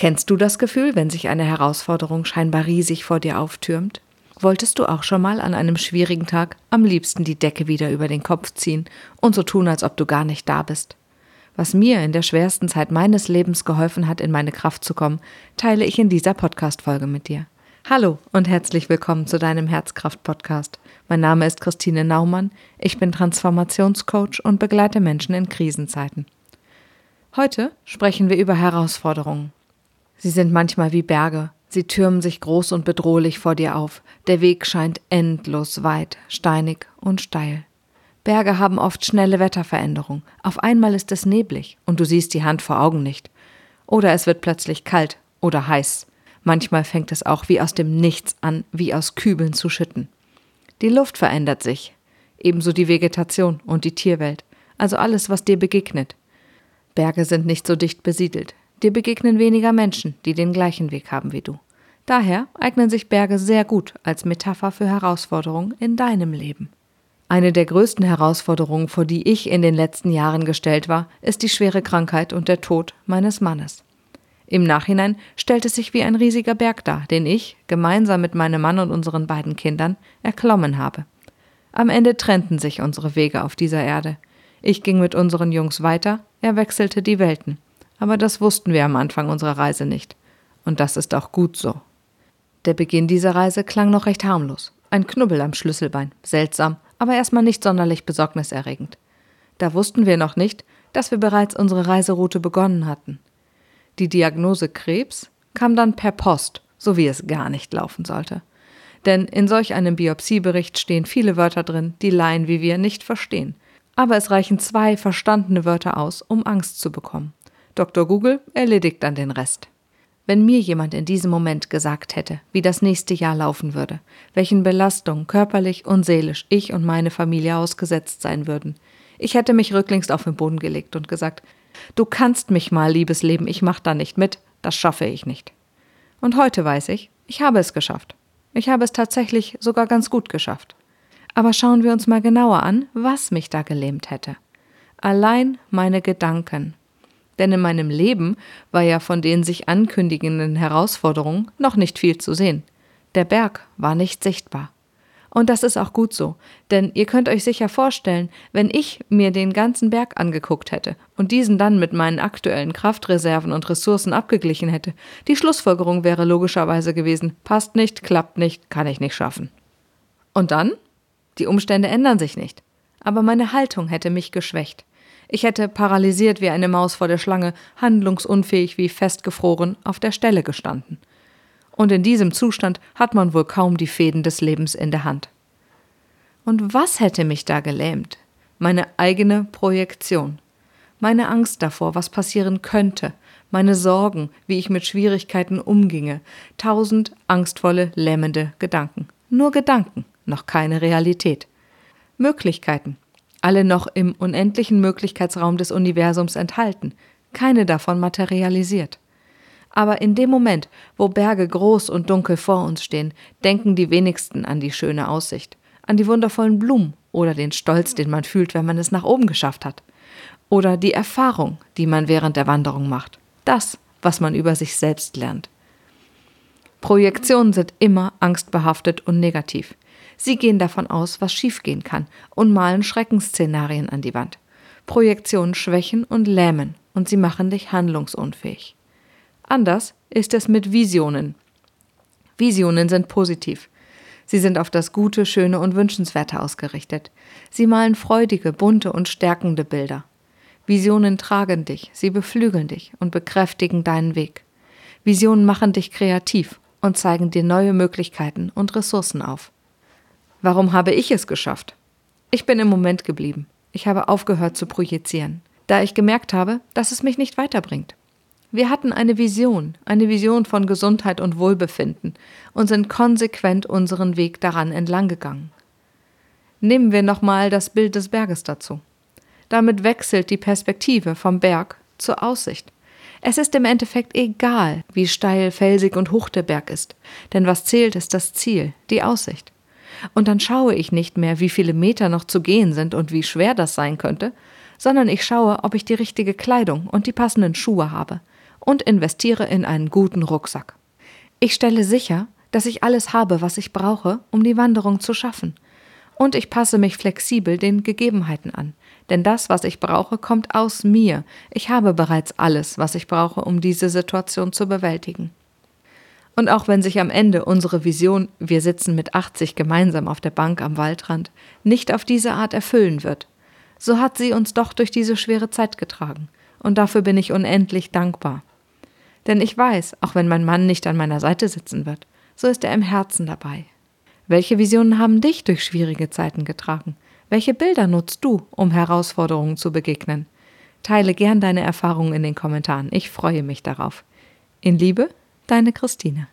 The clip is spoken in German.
Kennst du das Gefühl, wenn sich eine Herausforderung scheinbar riesig vor dir auftürmt? Wolltest du auch schon mal an einem schwierigen Tag am liebsten die Decke wieder über den Kopf ziehen und so tun, als ob du gar nicht da bist? Was mir in der schwersten Zeit meines Lebens geholfen hat, in meine Kraft zu kommen, teile ich in dieser Podcast-Folge mit dir. Hallo und herzlich willkommen zu deinem Herzkraft-Podcast. Mein Name ist Christine Naumann, ich bin Transformationscoach und begleite Menschen in Krisenzeiten. Heute sprechen wir über Herausforderungen. Sie sind manchmal wie Berge, Sie türmen sich groß und bedrohlich vor dir auf. Der Weg scheint endlos weit, steinig und steil. Berge haben oft schnelle Wetterveränderungen. Auf einmal ist es neblig und du siehst die Hand vor Augen nicht. Oder es wird plötzlich kalt oder heiß. Manchmal fängt es auch wie aus dem Nichts an, wie aus Kübeln zu schütten. Die Luft verändert sich, ebenso die Vegetation und die Tierwelt, also alles, was dir begegnet. Berge sind nicht so dicht besiedelt, Dir begegnen weniger Menschen, die den gleichen Weg haben wie du. Daher eignen sich Berge sehr gut als Metapher für Herausforderungen in deinem Leben. Eine der größten Herausforderungen, vor die ich in den letzten Jahren gestellt war, ist die schwere Krankheit und der Tod meines Mannes. Im Nachhinein stellt es sich wie ein riesiger Berg dar, den ich, gemeinsam mit meinem Mann und unseren beiden Kindern, erklommen habe. Am Ende trennten sich unsere Wege auf dieser Erde. Ich ging mit unseren Jungs weiter, er wechselte die Welten. Aber das wussten wir am Anfang unserer Reise nicht. Und das ist auch gut so. Der Beginn dieser Reise klang noch recht harmlos. Ein Knubbel am Schlüsselbein. Seltsam, aber erstmal nicht sonderlich besorgniserregend. Da wussten wir noch nicht, dass wir bereits unsere Reiseroute begonnen hatten. Die Diagnose Krebs kam dann per Post, so wie es gar nicht laufen sollte. Denn in solch einem Biopsiebericht stehen viele Wörter drin, die Laien wie wir nicht verstehen. Aber es reichen zwei verstandene Wörter aus, um Angst zu bekommen. Dr. Google erledigt dann den Rest. Wenn mir jemand in diesem Moment gesagt hätte, wie das nächste Jahr laufen würde, welchen Belastungen körperlich und seelisch ich und meine Familie ausgesetzt sein würden, ich hätte mich rücklings auf den Boden gelegt und gesagt, du kannst mich mal, liebes Leben, ich mach da nicht mit, das schaffe ich nicht. Und heute weiß ich, ich habe es geschafft. Ich habe es tatsächlich sogar ganz gut geschafft. Aber schauen wir uns mal genauer an, was mich da gelähmt hätte. Allein meine Gedanken, denn in meinem Leben war ja von den sich ankündigenden Herausforderungen noch nicht viel zu sehen. Der Berg war nicht sichtbar. Und das ist auch gut so, denn ihr könnt euch sicher vorstellen, wenn ich mir den ganzen Berg angeguckt hätte und diesen dann mit meinen aktuellen Kraftreserven und Ressourcen abgeglichen hätte, die Schlussfolgerung wäre logischerweise gewesen, passt nicht, klappt nicht, kann ich nicht schaffen. Und dann? Die Umstände ändern sich nicht. Aber meine Haltung hätte mich geschwächt. Ich hätte paralysiert wie eine Maus vor der Schlange, handlungsunfähig wie festgefroren, auf der Stelle gestanden. Und in diesem Zustand hat man wohl kaum die Fäden des Lebens in der Hand. Und was hätte mich da gelähmt? Meine eigene Projektion. Meine Angst davor, was passieren könnte, meine Sorgen, wie ich mit Schwierigkeiten umginge, tausend angstvolle, lähmende Gedanken. Nur Gedanken, noch keine Realität. Möglichkeiten, alle noch im unendlichen Möglichkeitsraum des Universums enthalten, keine davon materialisiert. Aber in dem Moment, wo Berge groß und dunkel vor uns stehen, denken die wenigsten an die schöne Aussicht, an die wundervollen Blumen oder den Stolz, den man fühlt, wenn man es nach oben geschafft hat. Oder die Erfahrung, die man während der Wanderung macht. Das, was man über sich selbst lernt. Projektionen sind immer angstbehaftet und negativ. Sie gehen davon aus, was schiefgehen kann und malen Schreckensszenarien an die Wand. Projektionen schwächen und lähmen und sie machen dich handlungsunfähig. Anders ist es mit Visionen. Visionen sind positiv. Sie sind auf das Gute, Schöne und Wünschenswerte ausgerichtet. Sie malen freudige, bunte und stärkende Bilder. Visionen tragen dich, sie beflügeln dich und bekräftigen deinen Weg. Visionen machen dich kreativ und zeigen dir neue Möglichkeiten und Ressourcen auf. Warum habe ich es geschafft? Ich bin im Moment geblieben. Ich habe aufgehört zu projizieren, da ich gemerkt habe, dass es mich nicht weiterbringt. Wir hatten eine Vision, eine Vision von Gesundheit und Wohlbefinden und sind konsequent unseren Weg daran entlang gegangen. Nehmen wir nochmal das Bild des Berges dazu. Damit wechselt die Perspektive vom Berg zur Aussicht. Es ist im Endeffekt egal, wie steil, felsig und hoch der Berg ist, denn was zählt, ist das Ziel, die Aussicht. Und dann schaue ich nicht mehr, wie viele Meter noch zu gehen sind und wie schwer das sein könnte, sondern ich schaue, ob ich die richtige Kleidung und die passenden Schuhe habe und investiere in einen guten Rucksack. Ich stelle sicher, dass ich alles habe, was ich brauche, um die Wanderung zu schaffen. Und ich passe mich flexibel den Gegebenheiten an. Denn das, was ich brauche, kommt aus mir. Ich habe bereits alles, was ich brauche, um diese Situation zu bewältigen. Und auch wenn sich am Ende unsere Vision, wir sitzen mit 80 gemeinsam auf der Bank am Waldrand, nicht auf diese Art erfüllen wird, so hat sie uns doch durch diese schwere Zeit getragen. Und dafür bin ich unendlich dankbar. Denn ich weiß, auch wenn mein Mann nicht an meiner Seite sitzen wird, so ist er im Herzen dabei. Welche Visionen haben dich durch schwierige Zeiten getragen? Welche Bilder nutzt du, um Herausforderungen zu begegnen? Teile gern deine Erfahrungen in den Kommentaren. Ich freue mich darauf. In Liebe, deine Christine.